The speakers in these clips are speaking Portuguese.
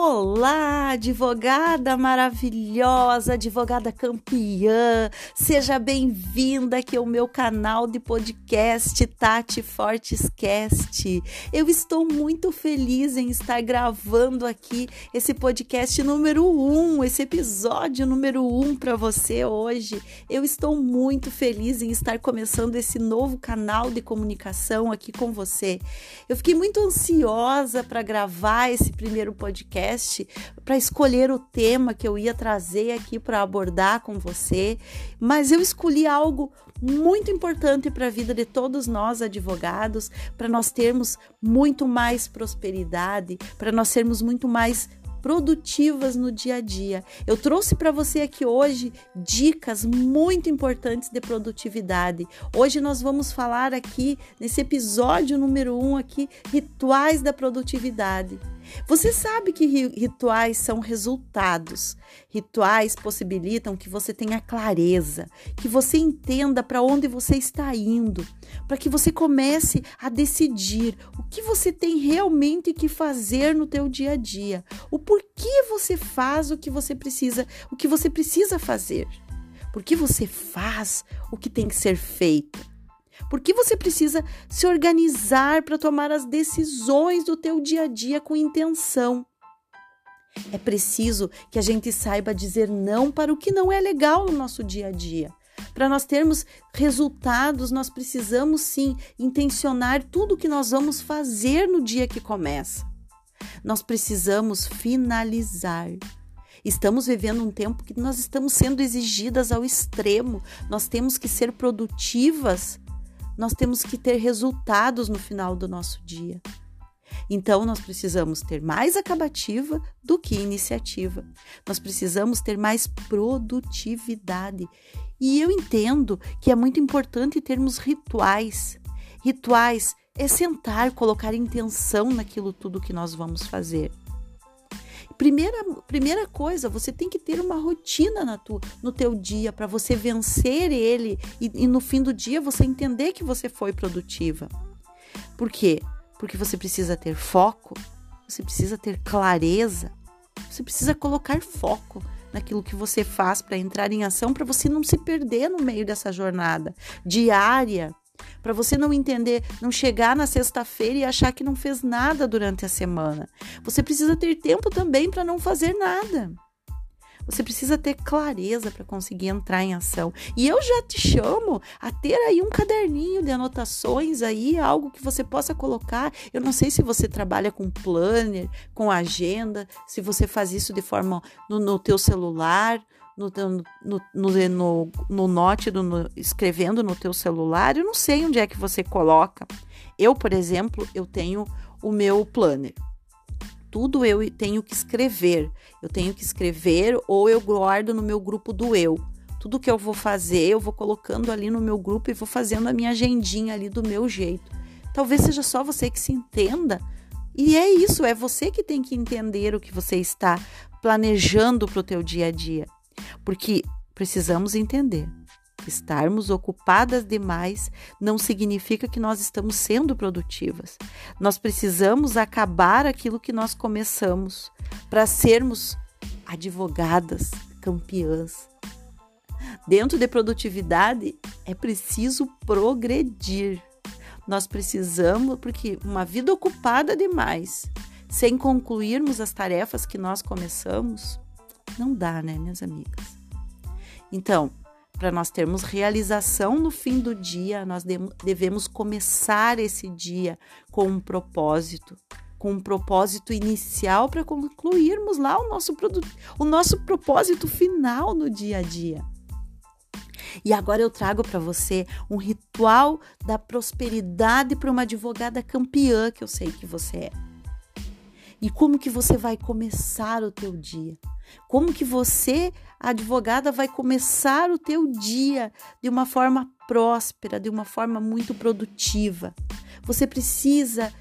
Olá, advogada maravilhosa, advogada campeã, seja bem-vinda aqui ao meu canal de podcast Tati Fortes Cast. Eu estou muito feliz em estar gravando aqui esse podcast número um, esse episódio número um para você hoje. Eu estou muito feliz em estar começando esse novo canal de comunicação aqui com você. Eu fiquei muito ansiosa para gravar esse primeiro podcast podcast para escolher o tema que eu ia trazer aqui para abordar com você, mas eu escolhi algo muito importante para a vida de todos nós advogados, para nós termos muito mais prosperidade, para nós sermos muito mais produtivas no dia a dia. Eu trouxe para você aqui hoje dicas muito importantes de produtividade. Hoje nós vamos falar aqui nesse episódio número um aqui rituais da produtividade. Você sabe que rituais são resultados. Rituais possibilitam que você tenha clareza, que você entenda para onde você está indo, para que você comece a decidir o que você tem realmente que fazer no teu dia a dia, o porquê você faz o que você precisa, o que você precisa fazer. Por que você faz o que tem que ser feito? Porque você precisa se organizar para tomar as decisões do teu dia a dia com intenção. É preciso que a gente saiba dizer não para o que não é legal no nosso dia a dia. Para nós termos resultados, nós precisamos sim intencionar tudo o que nós vamos fazer no dia que começa. Nós precisamos finalizar. Estamos vivendo um tempo que nós estamos sendo exigidas ao extremo. Nós temos que ser produtivas nós temos que ter resultados no final do nosso dia. Então, nós precisamos ter mais acabativa do que iniciativa. Nós precisamos ter mais produtividade. E eu entendo que é muito importante termos rituais. Rituais é sentar, colocar intenção naquilo tudo que nós vamos fazer. Primeira, primeira coisa, você tem que ter uma rotina na tua, no teu dia para você vencer ele e, e no fim do dia você entender que você foi produtiva. Por quê? Porque você precisa ter foco, você precisa ter clareza, você precisa colocar foco naquilo que você faz para entrar em ação, para você não se perder no meio dessa jornada diária para você não entender, não chegar na sexta-feira e achar que não fez nada durante a semana. Você precisa ter tempo também para não fazer nada. Você precisa ter clareza para conseguir entrar em ação. E eu já te chamo a ter aí um caderninho de anotações aí, algo que você possa colocar. Eu não sei se você trabalha com planner, com agenda, se você faz isso de forma no, no teu celular, no, no, no, no, no note, no, escrevendo no teu celular, eu não sei onde é que você coloca. Eu, por exemplo, eu tenho o meu planner. Tudo eu tenho que escrever. Eu tenho que escrever ou eu guardo no meu grupo do eu. Tudo que eu vou fazer, eu vou colocando ali no meu grupo e vou fazendo a minha agendinha ali do meu jeito. Talvez seja só você que se entenda. E é isso, é você que tem que entender o que você está planejando para o teu dia a dia. Porque precisamos entender estarmos ocupadas demais não significa que nós estamos sendo produtivas. Nós precisamos acabar aquilo que nós começamos para sermos advogadas, campeãs. Dentro de produtividade é preciso progredir. Nós precisamos, porque uma vida ocupada demais, sem concluirmos as tarefas que nós começamos, não dá, né, minhas amigas? Então, para nós termos realização no fim do dia, nós devemos começar esse dia com um propósito, com um propósito inicial para concluirmos lá o nosso, o nosso propósito final no dia a dia. E agora eu trago para você um ritual da prosperidade para uma advogada campeã que eu sei que você é. E como que você vai começar o teu dia? Como que você, advogada, vai começar o teu dia de uma forma próspera, de uma forma muito produtiva? Você precisa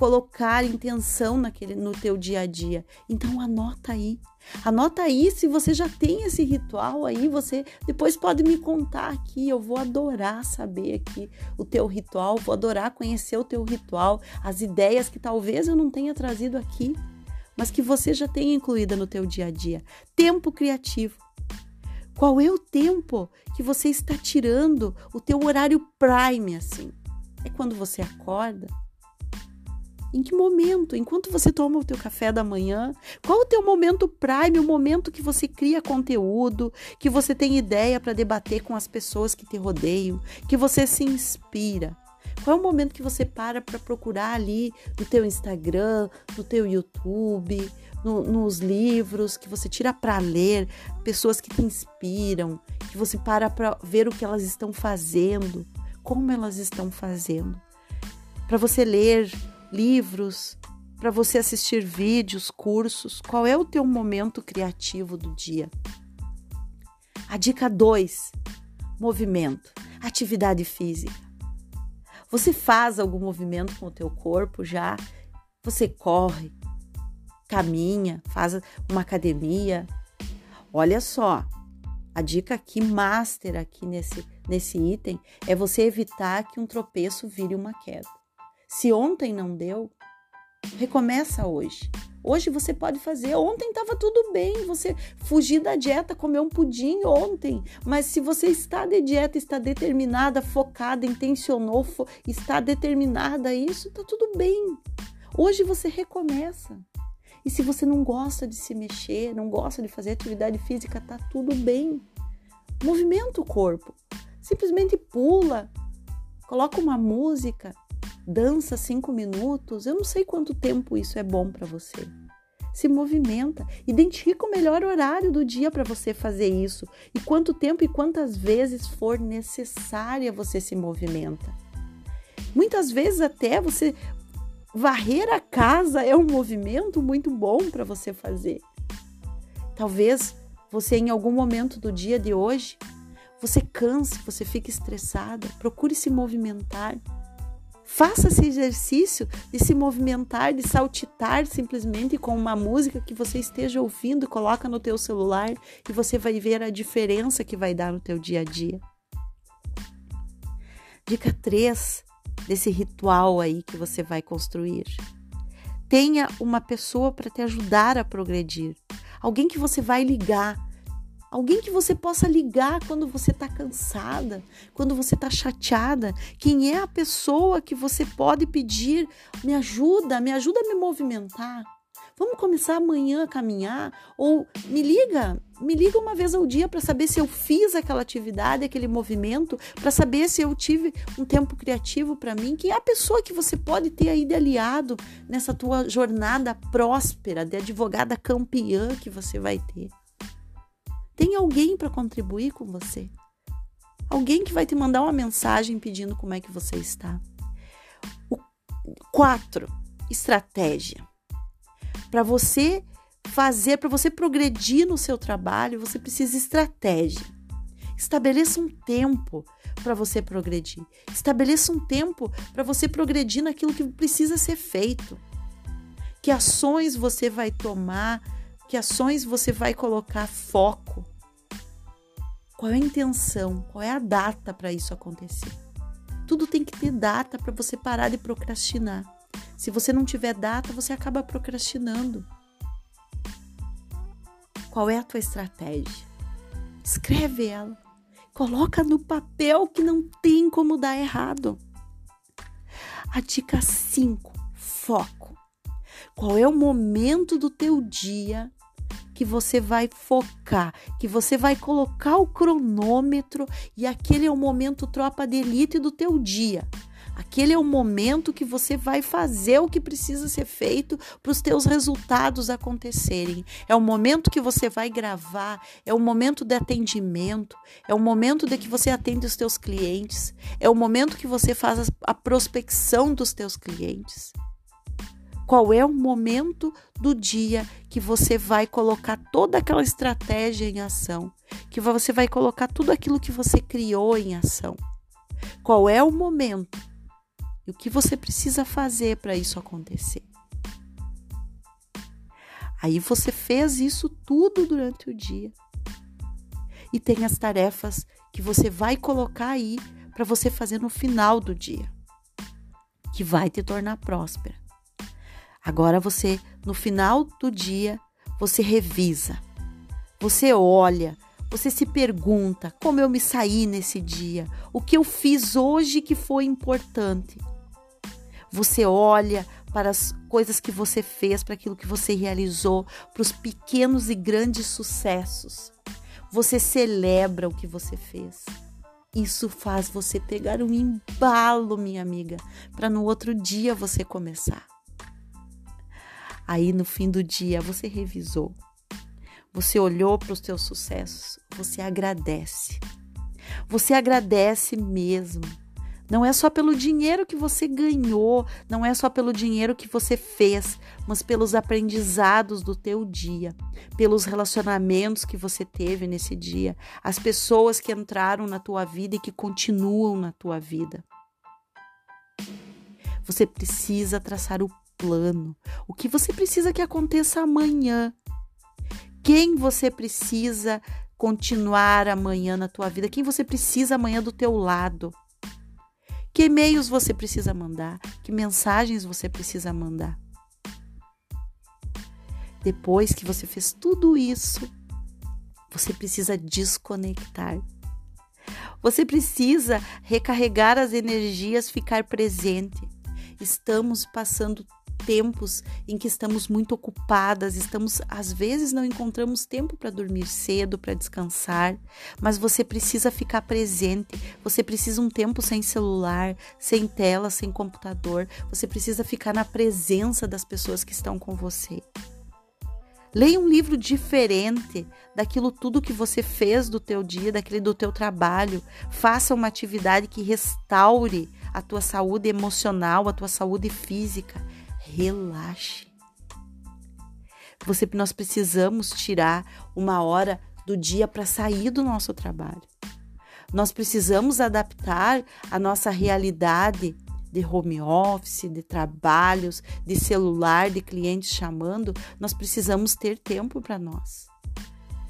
colocar intenção naquele no teu dia a dia. Então anota aí. Anota aí se você já tem esse ritual aí, você depois pode me contar aqui. Eu vou adorar saber aqui o teu ritual, vou adorar conhecer o teu ritual, as ideias que talvez eu não tenha trazido aqui mas que você já tenha incluída no teu dia a dia. Tempo criativo. Qual é o tempo que você está tirando o teu horário prime assim? É quando você acorda? Em que momento? Enquanto você toma o teu café da manhã? Qual o teu momento prime, o momento que você cria conteúdo, que você tem ideia para debater com as pessoas que te rodeiam, que você se inspira? Qual é o momento que você para para procurar ali no teu Instagram, no teu YouTube, no, nos livros que você tira para ler, pessoas que te inspiram, que você para para ver o que elas estão fazendo, como elas estão fazendo, para você ler livros, para você assistir vídeos, cursos. Qual é o teu momento criativo do dia? A dica 2: movimento, atividade física. Você faz algum movimento com o teu corpo já? Você corre, caminha, faz uma academia. Olha só, a dica aqui master aqui nesse nesse item é você evitar que um tropeço vire uma queda. Se ontem não deu, recomeça hoje. Hoje você pode fazer. Ontem estava tudo bem, você fugir da dieta, comer um pudim ontem. Mas se você está de dieta, está determinada, focada, intencionou, fo está determinada a isso, está tudo bem. Hoje você recomeça. E se você não gosta de se mexer, não gosta de fazer atividade física, tá tudo bem. Movimenta o corpo. Simplesmente pula, coloca uma música, dança cinco minutos, eu não sei quanto tempo isso é bom para você. Se movimenta, identifica o melhor horário do dia para você fazer isso e quanto tempo e quantas vezes for necessária você se movimenta. Muitas vezes até você varrer a casa é um movimento muito bom para você fazer. Talvez você em algum momento do dia de hoje você canse, você fique estressada, procure se movimentar Faça esse exercício de se movimentar, de saltitar simplesmente com uma música que você esteja ouvindo, coloca no teu celular e você vai ver a diferença que vai dar no teu dia a dia. Dica 3 desse ritual aí que você vai construir. Tenha uma pessoa para te ajudar a progredir. Alguém que você vai ligar Alguém que você possa ligar quando você está cansada, quando você está chateada. Quem é a pessoa que você pode pedir: me ajuda, me ajuda a me movimentar. Vamos começar amanhã a caminhar? Ou me liga, me liga uma vez ao dia para saber se eu fiz aquela atividade, aquele movimento, para saber se eu tive um tempo criativo para mim. Quem é a pessoa que você pode ter aí de aliado nessa tua jornada próspera, de advogada campeã que você vai ter? Tem alguém para contribuir com você. Alguém que vai te mandar uma mensagem pedindo como é que você está. O quatro, estratégia. Para você fazer, para você progredir no seu trabalho, você precisa de estratégia. Estabeleça um tempo para você progredir. Estabeleça um tempo para você progredir naquilo que precisa ser feito. Que ações você vai tomar, que ações você vai colocar foco. Qual é a intenção? Qual é a data para isso acontecer? Tudo tem que ter data para você parar de procrastinar. Se você não tiver data, você acaba procrastinando. Qual é a tua estratégia? Escreve ela. Coloca no papel que não tem como dar errado. A dica 5, foco. Qual é o momento do teu dia que você vai focar, que você vai colocar o cronômetro e aquele é o momento tropa de elite do teu dia. Aquele é o momento que você vai fazer o que precisa ser feito para os teus resultados acontecerem. É o momento que você vai gravar, é o momento de atendimento, é o momento de que você atende os teus clientes, é o momento que você faz a prospecção dos teus clientes. Qual é o momento do dia que você vai colocar toda aquela estratégia em ação? Que você vai colocar tudo aquilo que você criou em ação? Qual é o momento? E o que você precisa fazer para isso acontecer? Aí você fez isso tudo durante o dia. E tem as tarefas que você vai colocar aí para você fazer no final do dia, que vai te tornar próspera. Agora você, no final do dia, você revisa. Você olha, você se pergunta como eu me saí nesse dia, o que eu fiz hoje que foi importante. Você olha para as coisas que você fez, para aquilo que você realizou, para os pequenos e grandes sucessos. Você celebra o que você fez. Isso faz você pegar um embalo, minha amiga, para no outro dia você começar. Aí no fim do dia você revisou. Você olhou para os seus sucessos, você agradece. Você agradece mesmo. Não é só pelo dinheiro que você ganhou, não é só pelo dinheiro que você fez, mas pelos aprendizados do teu dia, pelos relacionamentos que você teve nesse dia, as pessoas que entraram na tua vida e que continuam na tua vida. Você precisa traçar o plano, o que você precisa que aconteça amanhã, quem você precisa continuar amanhã na tua vida, quem você precisa amanhã do teu lado. Que e-mails você precisa mandar? Que mensagens você precisa mandar? Depois que você fez tudo isso, você precisa desconectar. Você precisa recarregar as energias, ficar presente. Estamos passando tempos em que estamos muito ocupadas, estamos às vezes não encontramos tempo para dormir cedo, para descansar, mas você precisa ficar presente, você precisa um tempo sem celular, sem tela, sem computador, você precisa ficar na presença das pessoas que estão com você. Leia um livro diferente daquilo tudo que você fez do teu dia, daquele do teu trabalho. Faça uma atividade que restaure a tua saúde emocional, a tua saúde física relaxe. Você, nós precisamos tirar uma hora do dia para sair do nosso trabalho. Nós precisamos adaptar a nossa realidade de home office, de trabalhos, de celular, de clientes chamando. Nós precisamos ter tempo para nós.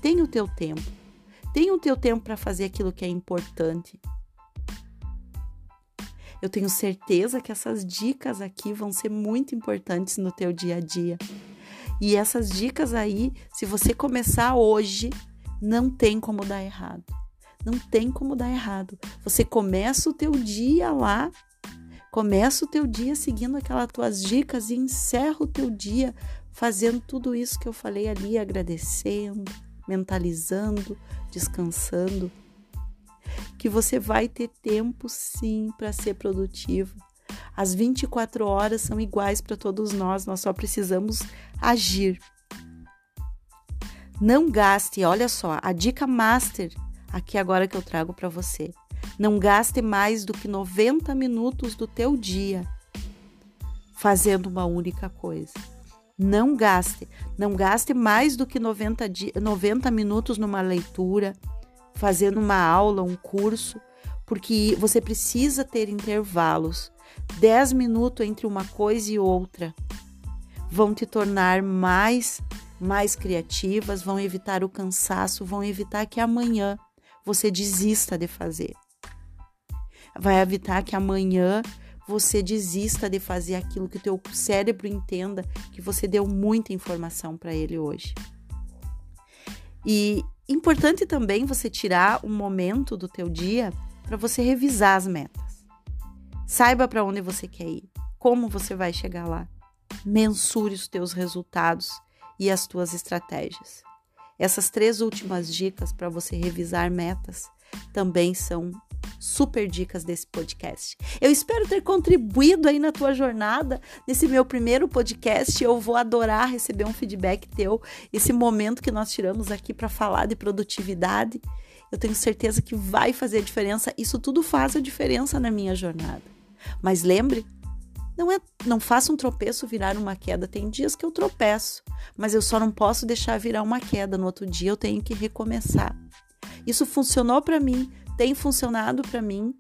Tenha o teu tempo. Tenha o teu tempo para fazer aquilo que é importante. Eu tenho certeza que essas dicas aqui vão ser muito importantes no teu dia a dia. E essas dicas aí, se você começar hoje, não tem como dar errado. Não tem como dar errado. Você começa o teu dia lá, começa o teu dia seguindo aquelas tuas dicas e encerra o teu dia fazendo tudo isso que eu falei ali, agradecendo, mentalizando, descansando que você vai ter tempo sim para ser produtivo. As 24 horas são iguais para todos nós, nós só precisamos agir. Não gaste, olha só, a dica master aqui agora que eu trago para você. Não gaste mais do que 90 minutos do teu dia fazendo uma única coisa. Não gaste, não gaste mais do que 90, 90 minutos numa leitura, fazendo uma aula, um curso, porque você precisa ter intervalos. 10 minutos entre uma coisa e outra vão te tornar mais mais criativas, vão evitar o cansaço, vão evitar que amanhã você desista de fazer. Vai evitar que amanhã você desista de fazer aquilo que o teu cérebro entenda que você deu muita informação para ele hoje. E Importante também você tirar um momento do teu dia para você revisar as metas. Saiba para onde você quer ir, como você vai chegar lá. Mensure os teus resultados e as tuas estratégias. Essas três últimas dicas para você revisar metas também são super dicas desse podcast. Eu espero ter contribuído aí na tua jornada, nesse meu primeiro podcast. Eu vou adorar receber um feedback teu, esse momento que nós tiramos aqui para falar de produtividade. Eu tenho certeza que vai fazer diferença. Isso tudo faz a diferença na minha jornada. Mas lembre, não é, não faça um tropeço virar uma queda. Tem dias que eu tropeço, mas eu só não posso deixar virar uma queda. No outro dia eu tenho que recomeçar. Isso funcionou para mim, tem funcionado para mim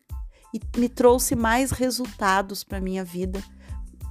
e me trouxe mais resultados para minha vida,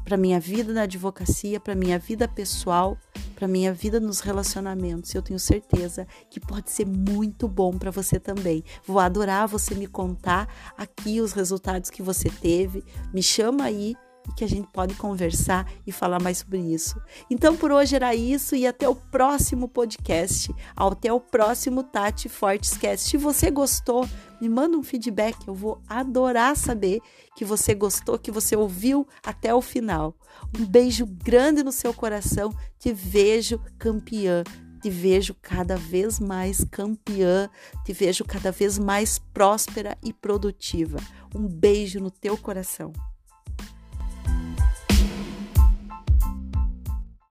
para minha vida na advocacia, para minha vida pessoal, para minha vida nos relacionamentos. Eu tenho certeza que pode ser muito bom para você também. Vou adorar você me contar aqui os resultados que você teve. Me chama aí e que a gente pode conversar e falar mais sobre isso. Então por hoje era isso e até o próximo podcast, até o próximo Tati Fortescast. Se você gostou, me manda um feedback, eu vou adorar saber que você gostou, que você ouviu até o final. Um beijo grande no seu coração, te vejo campeã te vejo cada vez mais campeã, te vejo cada vez mais próspera e produtiva. Um beijo no teu coração.